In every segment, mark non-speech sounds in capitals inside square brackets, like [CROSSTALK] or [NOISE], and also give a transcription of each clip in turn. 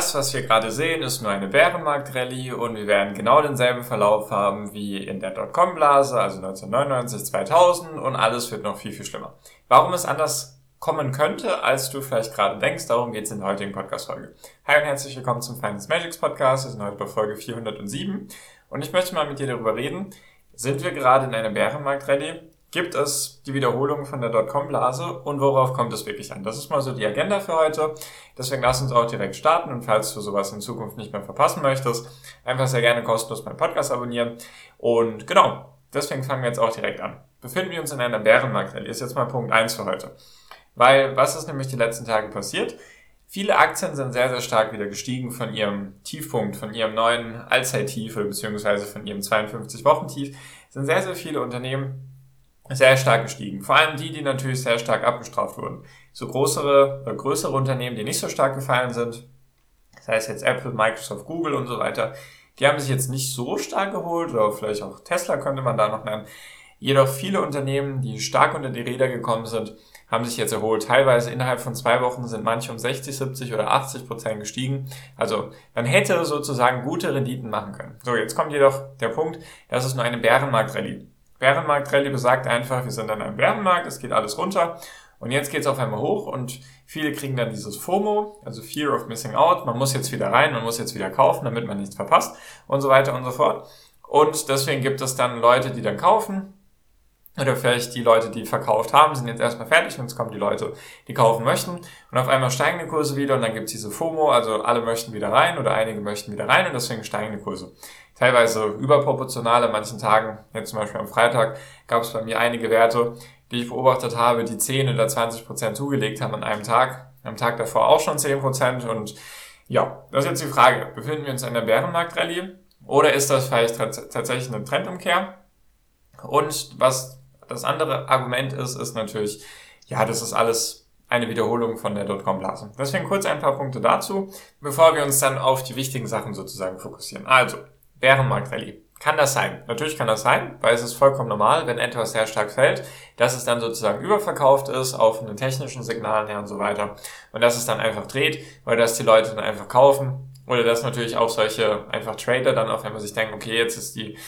Das, was wir gerade sehen, ist nur eine Bärenmarkt-Rallye und wir werden genau denselben Verlauf haben wie in der Dotcom-Blase, also 1999, 2000 und alles wird noch viel, viel schlimmer. Warum es anders kommen könnte, als du vielleicht gerade denkst, darum geht es in der heutigen Podcast-Folge. Hi und herzlich willkommen zum Finance Magics Podcast, wir sind heute bei Folge 407 und ich möchte mal mit dir darüber reden, sind wir gerade in einer Bärenmarkt-Rallye gibt es die Wiederholung von der Dotcom-Blase und worauf kommt es wirklich an? Das ist mal so die Agenda für heute. Deswegen lass uns auch direkt starten und falls du sowas in Zukunft nicht mehr verpassen möchtest, einfach sehr gerne kostenlos meinen Podcast abonnieren. Und genau, deswegen fangen wir jetzt auch direkt an. Befinden wir uns in einer Bärenmarkt-Rallye, ist jetzt mal Punkt eins für heute. Weil, was ist nämlich die letzten Tage passiert? Viele Aktien sind sehr, sehr stark wieder gestiegen von ihrem Tiefpunkt, von ihrem neuen Allzeittief beziehungsweise von ihrem 52-Wochen-Tief. Sind sehr, sehr viele Unternehmen sehr stark gestiegen. Vor allem die, die natürlich sehr stark abgestraft wurden. So größere, oder größere Unternehmen, die nicht so stark gefallen sind, das heißt jetzt Apple, Microsoft, Google und so weiter, die haben sich jetzt nicht so stark geholt, oder vielleicht auch Tesla könnte man da noch nennen. Jedoch viele Unternehmen, die stark unter die Räder gekommen sind, haben sich jetzt erholt. Teilweise innerhalb von zwei Wochen sind manche um 60, 70 oder 80 Prozent gestiegen. Also man hätte sozusagen gute Renditen machen können. So, jetzt kommt jedoch der Punkt, das ist nur eine Bärenmarkt-Rallye. Bärenmarkt-Rallye besagt einfach, wir sind an einem Bärenmarkt, es geht alles runter. Und jetzt geht es auf einmal hoch und viele kriegen dann dieses FOMO, also Fear of Missing Out, man muss jetzt wieder rein, man muss jetzt wieder kaufen, damit man nichts verpasst und so weiter und so fort. Und deswegen gibt es dann Leute, die dann kaufen, oder vielleicht die Leute, die verkauft haben, sind jetzt erstmal fertig und es kommen die Leute, die kaufen möchten. Und auf einmal steigen die Kurse wieder und dann gibt es diese FOMO, also alle möchten wieder rein oder einige möchten wieder rein und deswegen steigen die Kurse. Teilweise überproportional an manchen Tagen, jetzt zum Beispiel am Freitag, gab es bei mir einige Werte, die ich beobachtet habe, die 10 oder 20 Prozent zugelegt haben an einem Tag. Am Tag davor auch schon 10 Prozent und ja, das ist jetzt die Frage. Befinden wir uns in der Bärenmarkt-Rallye oder ist das vielleicht tatsächlich eine Trendumkehr? Und was das andere Argument ist, ist natürlich, ja, das ist alles eine Wiederholung von der Dotcom-Blase. Deswegen kurz ein paar Punkte dazu, bevor wir uns dann auf die wichtigen Sachen sozusagen fokussieren. Also, Bärenmarkt-Rallye. Kann das sein? Natürlich kann das sein, weil es ist vollkommen normal, wenn etwas sehr stark fällt, dass es dann sozusagen überverkauft ist auf einen technischen Signalen her und so weiter und dass es dann einfach dreht, weil das die Leute dann einfach kaufen oder dass natürlich auch solche einfach Trader dann auf einmal sich denken, okay, jetzt ist die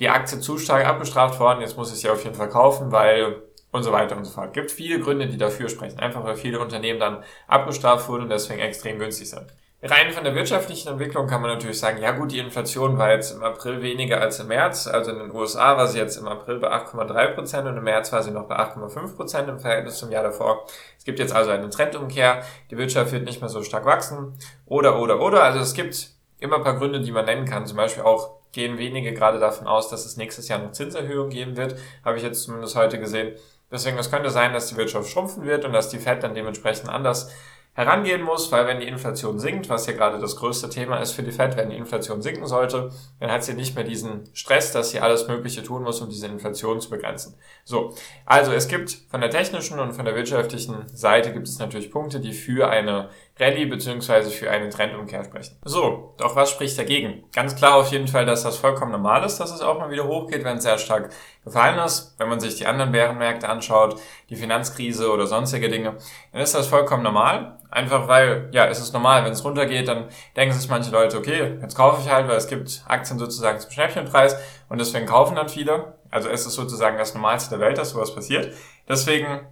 die Aktie zu stark abgestraft worden, jetzt muss ich sie auf jeden Fall kaufen, weil und so weiter und so fort. Gibt viele Gründe, die dafür sprechen. Einfach weil viele Unternehmen dann abgestraft wurden und deswegen extrem günstig sind. Rein von der wirtschaftlichen Entwicklung kann man natürlich sagen, ja gut, die Inflation war jetzt im April weniger als im März. Also in den USA war sie jetzt im April bei 8,3 Prozent und im März war sie noch bei 8,5 Prozent im Verhältnis zum Jahr davor. Es gibt jetzt also eine Trendumkehr. Die Wirtschaft wird nicht mehr so stark wachsen. Oder, oder, oder. Also es gibt immer ein paar Gründe, die man nennen kann. Zum Beispiel auch gehen wenige gerade davon aus, dass es nächstes Jahr noch Zinserhöhungen geben wird. Habe ich jetzt zumindest heute gesehen. Deswegen, es könnte sein, dass die Wirtschaft schrumpfen wird und dass die Fed dann dementsprechend anders herangehen muss, weil wenn die Inflation sinkt, was ja gerade das größte Thema ist für die Fed, wenn die Inflation sinken sollte, dann hat sie nicht mehr diesen Stress, dass sie alles Mögliche tun muss, um diese Inflation zu begrenzen. So, also es gibt von der technischen und von der wirtschaftlichen Seite gibt es natürlich Punkte, die für eine Rallye beziehungsweise für eine Trendumkehr sprechen. So, doch was spricht dagegen? Ganz klar auf jeden Fall, dass das vollkommen normal ist, dass es auch mal wieder hochgeht, wenn es sehr stark gefallen ist. Wenn man sich die anderen Bärenmärkte anschaut, die Finanzkrise oder sonstige Dinge, dann ist das vollkommen normal. Einfach weil, ja, es ist normal, wenn es runtergeht, dann denken sich manche Leute, okay, jetzt kaufe ich halt, weil es gibt Aktien sozusagen zum Schnäppchenpreis und deswegen kaufen dann viele. Also es ist sozusagen das Normalste der Welt, dass sowas passiert. Deswegen,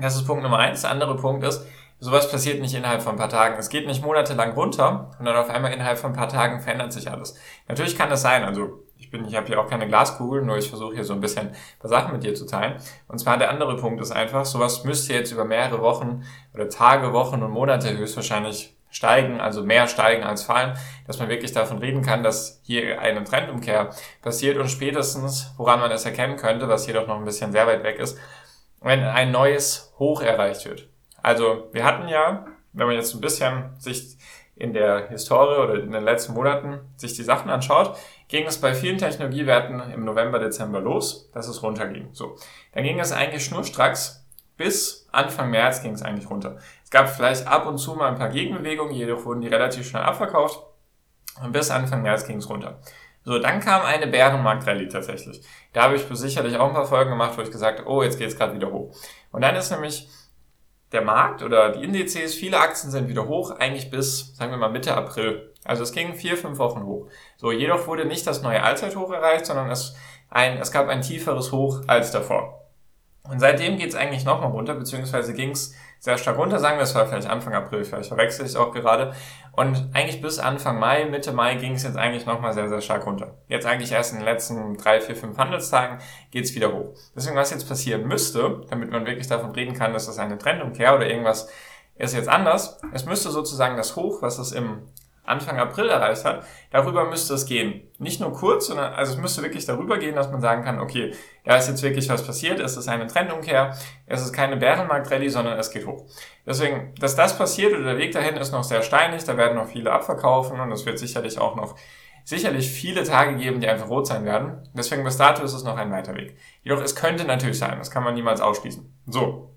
das ist Punkt Nummer eins. Der andere Punkt ist, sowas passiert nicht innerhalb von ein paar Tagen. Es geht nicht monatelang runter und dann auf einmal innerhalb von ein paar Tagen verändert sich alles. Natürlich kann das sein, also ich bin, ich habe hier auch keine Glaskugel, nur ich versuche hier so ein bisschen ein paar Sachen mit dir zu teilen. Und zwar der andere Punkt ist einfach, sowas müsste jetzt über mehrere Wochen oder Tage, Wochen und Monate höchstwahrscheinlich steigen, also mehr steigen als fallen, dass man wirklich davon reden kann, dass hier eine Trendumkehr passiert und spätestens, woran man es erkennen könnte, was jedoch noch ein bisschen sehr weit weg ist, wenn ein neues Hoch erreicht wird. Also wir hatten ja, wenn man jetzt ein bisschen sich in der Historie oder in den letzten Monaten sich die Sachen anschaut, ging es bei vielen Technologiewerten im November, Dezember los, dass es runterging. So, dann ging es eigentlich schnurstracks bis Anfang März ging es eigentlich runter. Es gab vielleicht ab und zu mal ein paar Gegenbewegungen, jedoch wurden die relativ schnell abverkauft und bis Anfang März ging es runter. So, dann kam eine Bärenmarkt-Rallye tatsächlich. Da habe ich sicherlich auch ein paar Folgen gemacht, wo ich gesagt habe, oh, jetzt geht es gerade wieder hoch. Und dann ist nämlich der Markt oder die Indizes, viele Aktien sind wieder hoch, eigentlich bis, sagen wir mal, Mitte April. Also es ging vier, fünf Wochen hoch. So, jedoch wurde nicht das neue Allzeithoch erreicht, sondern es, ein, es gab ein tieferes Hoch als davor. Und seitdem geht es eigentlich nochmal runter, beziehungsweise ging es sehr stark runter, sagen wir, es war vielleicht Anfang April, vielleicht verwechsel ich es auch gerade. Und eigentlich bis Anfang Mai, Mitte Mai ging es jetzt eigentlich nochmal sehr, sehr stark runter. Jetzt eigentlich erst in den letzten drei, vier, fünf Handelstagen geht es wieder hoch. Deswegen, was jetzt passieren müsste, damit man wirklich davon reden kann, dass das eine Trendumkehr oder irgendwas ist jetzt anders, es müsste sozusagen das Hoch, was es im Anfang April erreicht hat, darüber müsste es gehen. Nicht nur kurz, sondern also es müsste wirklich darüber gehen, dass man sagen kann, okay, da ist jetzt wirklich was passiert, es ist eine Trendumkehr, es ist keine Bärenmarkt-Rallye, sondern es geht hoch. Deswegen, dass das passiert oder der Weg dahin ist noch sehr steinig, da werden noch viele abverkaufen und es wird sicherlich auch noch sicherlich viele Tage geben, die einfach rot sein werden. Deswegen bis dato ist es noch ein weiter Weg. Jedoch es könnte natürlich sein, das kann man niemals ausschließen. So,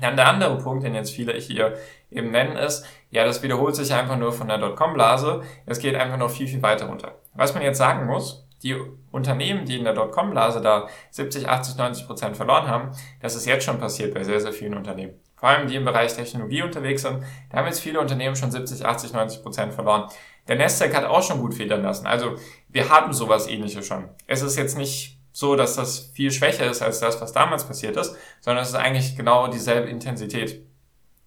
dann der andere Punkt, den jetzt viele hier eben nennen, ist, ja, das wiederholt sich einfach nur von der Dotcom-Blase. Es geht einfach noch viel, viel weiter runter. Was man jetzt sagen muss, die Unternehmen, die in der Dotcom-Blase da 70, 80, 90 Prozent verloren haben, das ist jetzt schon passiert bei sehr, sehr vielen Unternehmen. Vor allem die im Bereich Technologie unterwegs sind, da haben jetzt viele Unternehmen schon 70, 80, 90 Prozent verloren. Der Nasdaq hat auch schon gut federn lassen. Also wir haben sowas ähnliches schon. Es ist jetzt nicht so, dass das viel schwächer ist als das, was damals passiert ist, sondern es ist eigentlich genau dieselbe Intensität.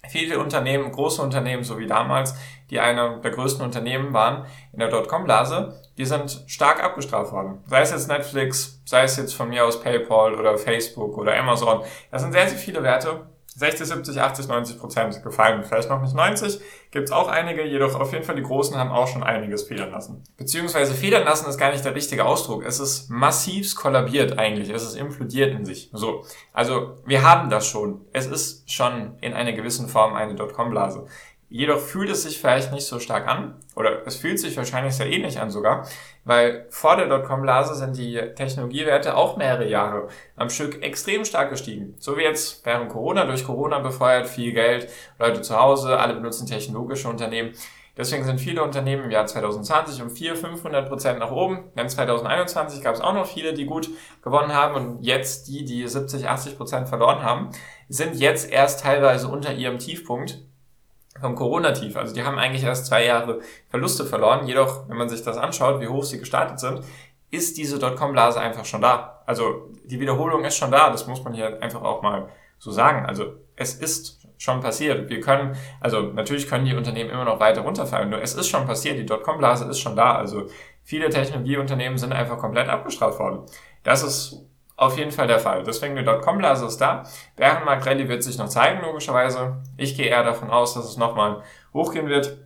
Viele Unternehmen, große Unternehmen, so wie damals, die einer der größten Unternehmen waren in der Dotcom-Blase, die sind stark abgestraft worden. Sei es jetzt Netflix, sei es jetzt von mir aus PayPal oder Facebook oder Amazon. Das sind sehr, sehr viele Werte, 60, 70, 80, 90 Prozent gefallen. Vielleicht noch nicht 90, gibt's auch einige, jedoch auf jeden Fall die Großen haben auch schon einiges federn lassen. Beziehungsweise federn lassen ist gar nicht der richtige Ausdruck. Es ist massivst kollabiert eigentlich. Es ist implodiert in sich. So. Also, wir haben das schon. Es ist schon in einer gewissen Form eine Dotcom-Blase. Jedoch fühlt es sich vielleicht nicht so stark an, oder es fühlt sich wahrscheinlich sehr ähnlich an sogar, weil vor der Dotcom-Blase sind die Technologiewerte auch mehrere Jahre am Stück extrem stark gestiegen. So wie jetzt während Corona, durch Corona befeuert, viel Geld, Leute zu Hause, alle benutzen technologische Unternehmen. Deswegen sind viele Unternehmen im Jahr 2020 um 400, 500 Prozent nach oben. Dann 2021 gab es auch noch viele, die gut gewonnen haben. Und jetzt die, die 70, 80 Prozent verloren haben, sind jetzt erst teilweise unter ihrem Tiefpunkt vom Corona-Tief. Also die haben eigentlich erst zwei Jahre Verluste verloren. Jedoch, wenn man sich das anschaut, wie hoch sie gestartet sind, ist diese Dotcom-Blase einfach schon da. Also die Wiederholung ist schon da. Das muss man hier einfach auch mal so sagen. Also es ist schon passiert. Wir können, also natürlich können die Unternehmen immer noch weiter runterfallen. Nur es ist schon passiert. Die Dotcom-Blase ist schon da. Also viele Technologieunternehmen sind einfach komplett abgestraft worden. Das ist auf jeden Fall der Fall. Deswegen die Dotcom-Blase ist da. Bärenmarkt Rallye wird sich noch zeigen, logischerweise. Ich gehe eher davon aus, dass es nochmal hochgehen wird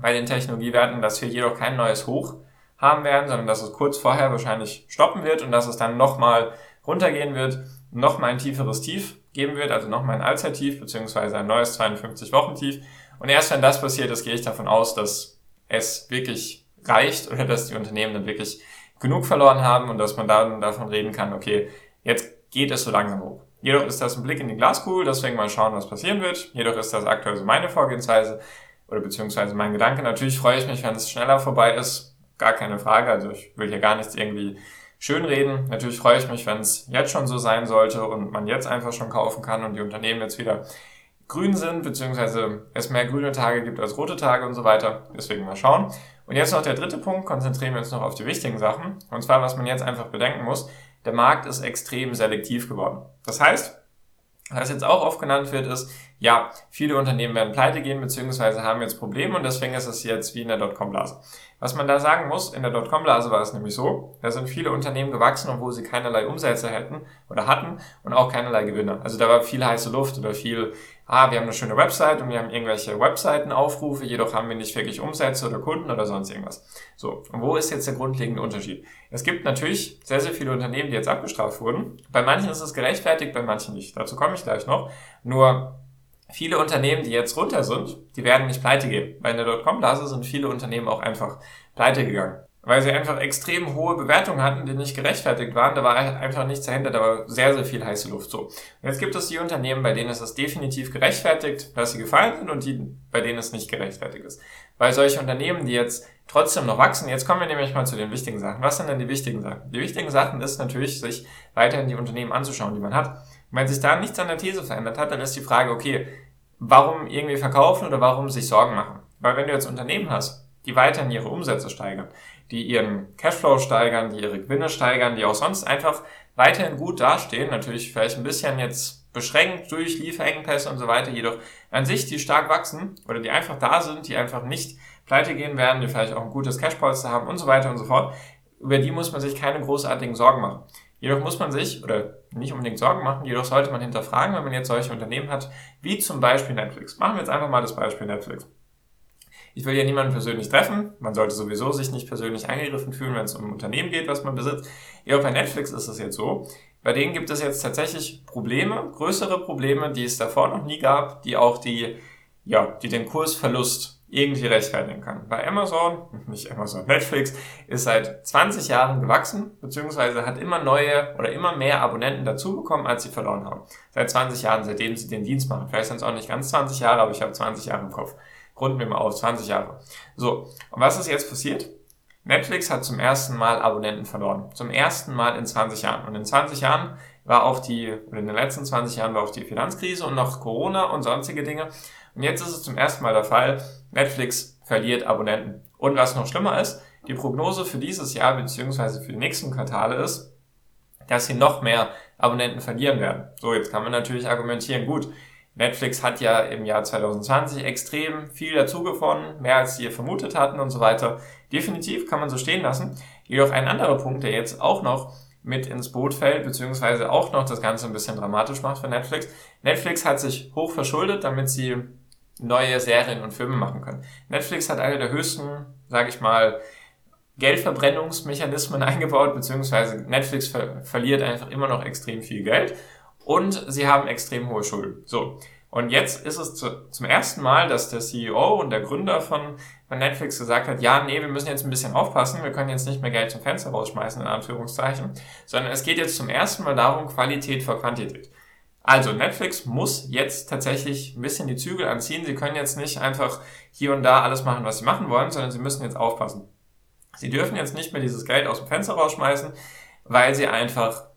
bei den Technologiewerten, dass wir jedoch kein neues Hoch haben werden, sondern dass es kurz vorher wahrscheinlich stoppen wird und dass es dann nochmal runtergehen wird, nochmal ein tieferes Tief geben wird, also nochmal ein Allzeittief, beziehungsweise ein neues 52-Wochen-Tief. Und erst wenn das passiert ist, gehe ich davon aus, dass es wirklich reicht oder dass die Unternehmen dann wirklich genug verloren haben und dass man dann davon reden kann, okay, jetzt geht es so langsam hoch. Jedoch ist das ein Blick in die Glaskugel, deswegen mal schauen, was passieren wird. Jedoch ist das aktuell so meine Vorgehensweise oder beziehungsweise mein Gedanke. Natürlich freue ich mich, wenn es schneller vorbei ist. Gar keine Frage. Also ich will hier gar nichts irgendwie schönreden. Natürlich freue ich mich, wenn es jetzt schon so sein sollte und man jetzt einfach schon kaufen kann und die Unternehmen jetzt wieder grün sind, beziehungsweise es mehr grüne Tage gibt als rote Tage und so weiter. Deswegen mal schauen. Und jetzt noch der dritte Punkt, konzentrieren wir uns noch auf die wichtigen Sachen. Und zwar, was man jetzt einfach bedenken muss, der Markt ist extrem selektiv geworden. Das heißt, was jetzt auch oft genannt wird, ist, ja, viele Unternehmen werden pleite gehen, beziehungsweise haben jetzt Probleme und deswegen ist es jetzt wie in der Dotcom-Blase. Was man da sagen muss, in der Dotcom-Blase war es nämlich so, da sind viele Unternehmen gewachsen, obwohl sie keinerlei Umsätze hätten oder hatten und auch keinerlei Gewinne. Also da war viel heiße Luft oder viel, ah, wir haben eine schöne Website und wir haben irgendwelche Webseitenaufrufe, jedoch haben wir nicht wirklich Umsätze oder Kunden oder sonst irgendwas. So, und wo ist jetzt der grundlegende Unterschied? Es gibt natürlich sehr, sehr viele Unternehmen, die jetzt abgestraft wurden. Bei manchen ist es gerechtfertigt, bei manchen nicht. Dazu komme ich gleich noch. Nur viele Unternehmen, die jetzt runter sind, die werden nicht pleite gehen. Bei der Dotcom-Blase sind viele Unternehmen auch einfach pleite gegangen. Weil sie einfach extrem hohe Bewertungen hatten, die nicht gerechtfertigt waren. Da war einfach nichts dahinter, da war sehr, sehr viel heiße Luft. So. Und jetzt gibt es die Unternehmen, bei denen es definitiv gerechtfertigt, dass sie gefallen sind und die, bei denen es nicht gerechtfertigt ist. Weil solche Unternehmen, die jetzt trotzdem noch wachsen, jetzt kommen wir nämlich mal zu den wichtigen Sachen. Was sind denn die wichtigen Sachen? Die wichtigen Sachen ist natürlich, sich weiterhin die Unternehmen anzuschauen, die man hat. Wenn sich da nichts an der These verändert hat, dann ist die Frage, okay, warum irgendwie verkaufen oder warum sich Sorgen machen? Weil wenn du jetzt Unternehmen hast, die weiterhin ihre Umsätze steigern, die ihren Cashflow steigern, die ihre Gewinne steigern, die auch sonst einfach weiterhin gut dastehen, natürlich vielleicht ein bisschen jetzt beschränkt durch Lieferengpässe und so weiter, jedoch an sich, die stark wachsen oder die einfach da sind, die einfach nicht pleite gehen werden, die vielleicht auch ein gutes Cashpolster haben und so weiter und so fort, über die muss man sich keine großartigen Sorgen machen. Jedoch muss man sich, oder nicht unbedingt Sorgen machen, jedoch sollte man hinterfragen, wenn man jetzt solche Unternehmen hat, wie zum Beispiel Netflix. Machen wir jetzt einfach mal das Beispiel Netflix. Ich will ja niemanden persönlich treffen. Man sollte sowieso sich nicht persönlich angegriffen fühlen, wenn es um ein Unternehmen geht, was man besitzt. Ja, bei Netflix ist es jetzt so. Bei denen gibt es jetzt tatsächlich Probleme, größere Probleme, die es davor noch nie gab, die auch die, ja, die den Kursverlust irgendwie rechtfertigen kann. Bei Amazon, nicht Amazon, Netflix ist seit 20 Jahren gewachsen, beziehungsweise hat immer neue oder immer mehr Abonnenten dazu bekommen, als sie verloren haben. Seit 20 Jahren, seitdem sie den Dienst machen. Vielleicht sind es auch nicht ganz 20 Jahre, aber ich habe 20 Jahre im Kopf. Runden wir mal auf, 20 Jahre. So, und was ist jetzt passiert? Netflix hat zum ersten Mal Abonnenten verloren. Zum ersten Mal in 20 Jahren. Und in 20 Jahren war auch die, oder in den letzten 20 Jahren war auch die Finanzkrise und noch Corona und sonstige Dinge. Und jetzt ist es zum ersten Mal der Fall, Netflix verliert Abonnenten. Und was noch schlimmer ist, die Prognose für dieses Jahr bzw. für die nächsten Quartale ist, dass sie noch mehr Abonnenten verlieren werden. So, jetzt kann man natürlich argumentieren, gut, Netflix hat ja im Jahr 2020 extrem viel dazugewonnen, mehr als sie vermutet hatten und so weiter. Definitiv kann man so stehen lassen. Jedoch ein anderer Punkt, der jetzt auch noch mit ins Boot fällt, beziehungsweise auch noch das Ganze ein bisschen dramatisch macht für Netflix. Netflix hat sich hoch verschuldet, damit sie neue Serien und Filme machen können. Netflix hat eine der höchsten, sage ich mal, Geldverbrennungsmechanismen [LAUGHS] eingebaut, beziehungsweise Netflix ver verliert einfach immer noch extrem viel Geld und sie haben extrem hohe Schulden. So. Und jetzt ist es zu, zum ersten Mal, dass der CEO und der Gründer von, von Netflix gesagt hat, ja, nee, wir müssen jetzt ein bisschen aufpassen, wir können jetzt nicht mehr Geld zum Fenster rausschmeißen, in Anführungszeichen, sondern es geht jetzt zum ersten Mal darum, Qualität vor Quantität. Also Netflix muss jetzt tatsächlich ein bisschen die Zügel anziehen. Sie können jetzt nicht einfach hier und da alles machen, was sie machen wollen, sondern sie müssen jetzt aufpassen. Sie dürfen jetzt nicht mehr dieses Geld aus dem Fenster rausschmeißen, weil sie einfach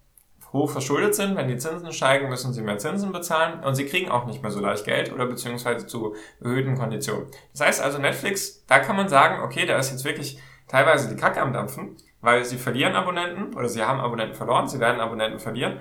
hoch verschuldet sind. Wenn die Zinsen steigen, müssen sie mehr Zinsen bezahlen und sie kriegen auch nicht mehr so leicht Geld oder beziehungsweise zu erhöhten Konditionen. Das heißt also Netflix, da kann man sagen, okay, da ist jetzt wirklich teilweise die Kacke am Dampfen, weil sie verlieren Abonnenten oder sie haben Abonnenten verloren, sie werden Abonnenten verlieren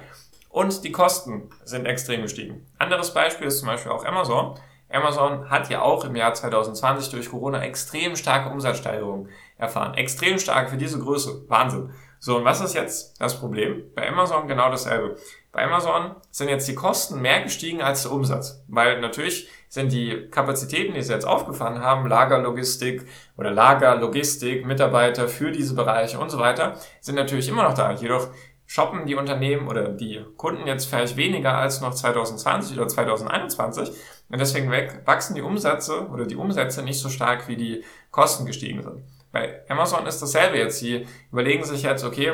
und die Kosten sind extrem gestiegen. Anderes Beispiel ist zum Beispiel auch Amazon. Amazon hat ja auch im Jahr 2020 durch Corona extrem starke Umsatzsteigerungen erfahren. Extrem stark für diese Größe. Wahnsinn. So, und was ist jetzt das Problem? Bei Amazon genau dasselbe. Bei Amazon sind jetzt die Kosten mehr gestiegen als der Umsatz. Weil natürlich sind die Kapazitäten, die sie jetzt aufgefahren haben, Lagerlogistik oder Lagerlogistik, Mitarbeiter für diese Bereiche und so weiter, sind natürlich immer noch da. Jedoch shoppen die Unternehmen oder die Kunden jetzt vielleicht weniger als noch 2020 oder 2021 und deswegen wachsen die Umsätze oder die Umsätze nicht so stark, wie die Kosten gestiegen sind. Bei Amazon ist dasselbe jetzt. Sie überlegen sich jetzt, okay,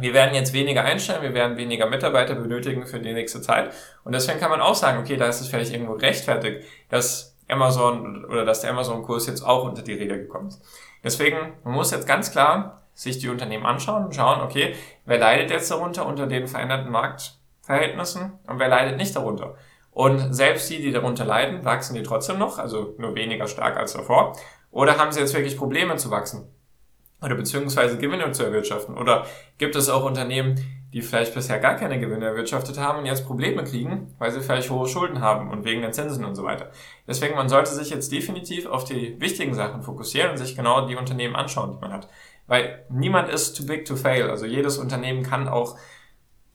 wir werden jetzt weniger einstellen, wir werden weniger Mitarbeiter benötigen für die nächste Zeit. Und deswegen kann man auch sagen, okay, da ist es vielleicht irgendwo gerechtfertigt, dass Amazon oder dass der Amazon-Kurs jetzt auch unter die Räder gekommen ist. Deswegen, man muss jetzt ganz klar sich die Unternehmen anschauen und schauen, okay, wer leidet jetzt darunter unter den veränderten Marktverhältnissen und wer leidet nicht darunter. Und selbst die, die darunter leiden, wachsen die trotzdem noch, also nur weniger stark als davor. Oder haben sie jetzt wirklich Probleme zu wachsen? Oder beziehungsweise Gewinne zu erwirtschaften? Oder gibt es auch Unternehmen, die vielleicht bisher gar keine Gewinne erwirtschaftet haben und jetzt Probleme kriegen, weil sie vielleicht hohe Schulden haben und wegen den Zinsen und so weiter. Deswegen, man sollte sich jetzt definitiv auf die wichtigen Sachen fokussieren und sich genau die Unternehmen anschauen, die man hat. Weil niemand ist too big to fail. Also jedes Unternehmen kann auch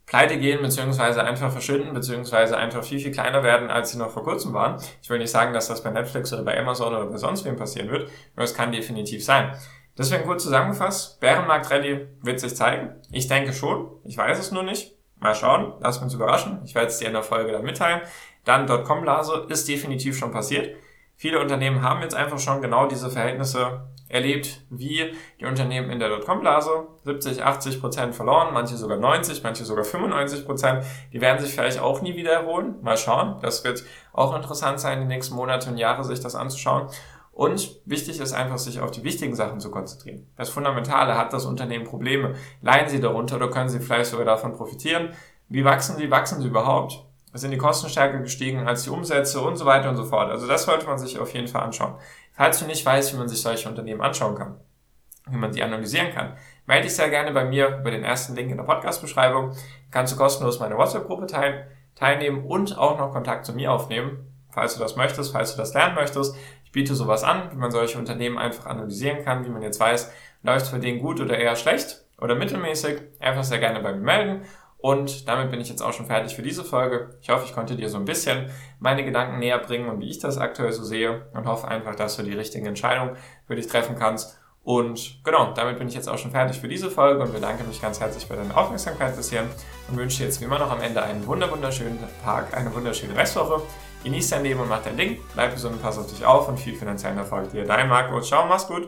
pleite gehen, beziehungsweise einfach verschwinden, beziehungsweise einfach viel, viel kleiner werden, als sie noch vor kurzem waren. Ich will nicht sagen, dass das bei Netflix oder bei Amazon oder bei sonst wem passieren wird, nur es kann definitiv sein. Deswegen kurz zusammengefasst, Bärenmarkt Rally wird sich zeigen. Ich denke schon, ich weiß es nur nicht. Mal schauen, lass uns überraschen. Ich werde es dir in der Folge dann mitteilen. Dann Dotcom-Blase ist definitiv schon passiert. Viele Unternehmen haben jetzt einfach schon genau diese Verhältnisse erlebt, wie die Unternehmen in der Dotcom-Blase. 70, 80 Prozent verloren, manche sogar 90, manche sogar 95 Prozent. Die werden sich vielleicht auch nie wieder erholen. Mal schauen. Das wird auch interessant sein, die nächsten Monate und Jahre sich das anzuschauen. Und wichtig ist einfach, sich auf die wichtigen Sachen zu konzentrieren. Das Fundamentale, hat das Unternehmen Probleme? Leiden sie darunter oder können sie vielleicht sogar davon profitieren? Wie wachsen sie? Wachsen sie überhaupt? Sind die Kosten stärker gestiegen als die Umsätze und so weiter und so fort. Also das sollte man sich auf jeden Fall anschauen. Falls du nicht weißt, wie man sich solche Unternehmen anschauen kann, wie man sie analysieren kann, melde dich sehr gerne bei mir über den ersten Link in der Podcast-Beschreibung. Kannst du kostenlos meine WhatsApp-Gruppe teil teilnehmen und auch noch Kontakt zu mir aufnehmen, falls du das möchtest, falls du das lernen möchtest. Ich biete sowas an, wie man solche Unternehmen einfach analysieren kann, wie man jetzt weiß, läuft es für den gut oder eher schlecht oder mittelmäßig. Einfach sehr gerne bei mir melden und damit bin ich jetzt auch schon fertig für diese Folge. Ich hoffe, ich konnte dir so ein bisschen meine Gedanken näher bringen und wie ich das aktuell so sehe und hoffe einfach, dass du die richtigen Entscheidungen für dich treffen kannst. Und genau, damit bin ich jetzt auch schon fertig für diese Folge und bedanke mich ganz herzlich für deine Aufmerksamkeit bisher und wünsche dir jetzt wie immer noch am Ende einen wunderschönen Tag, eine wunderschöne Restwoche. Genieß dein Leben und mach dein Ding, bleib gesund und pass auf dich auf und viel finanziellen Erfolg dir. Dein Marco, ciao, mach's gut.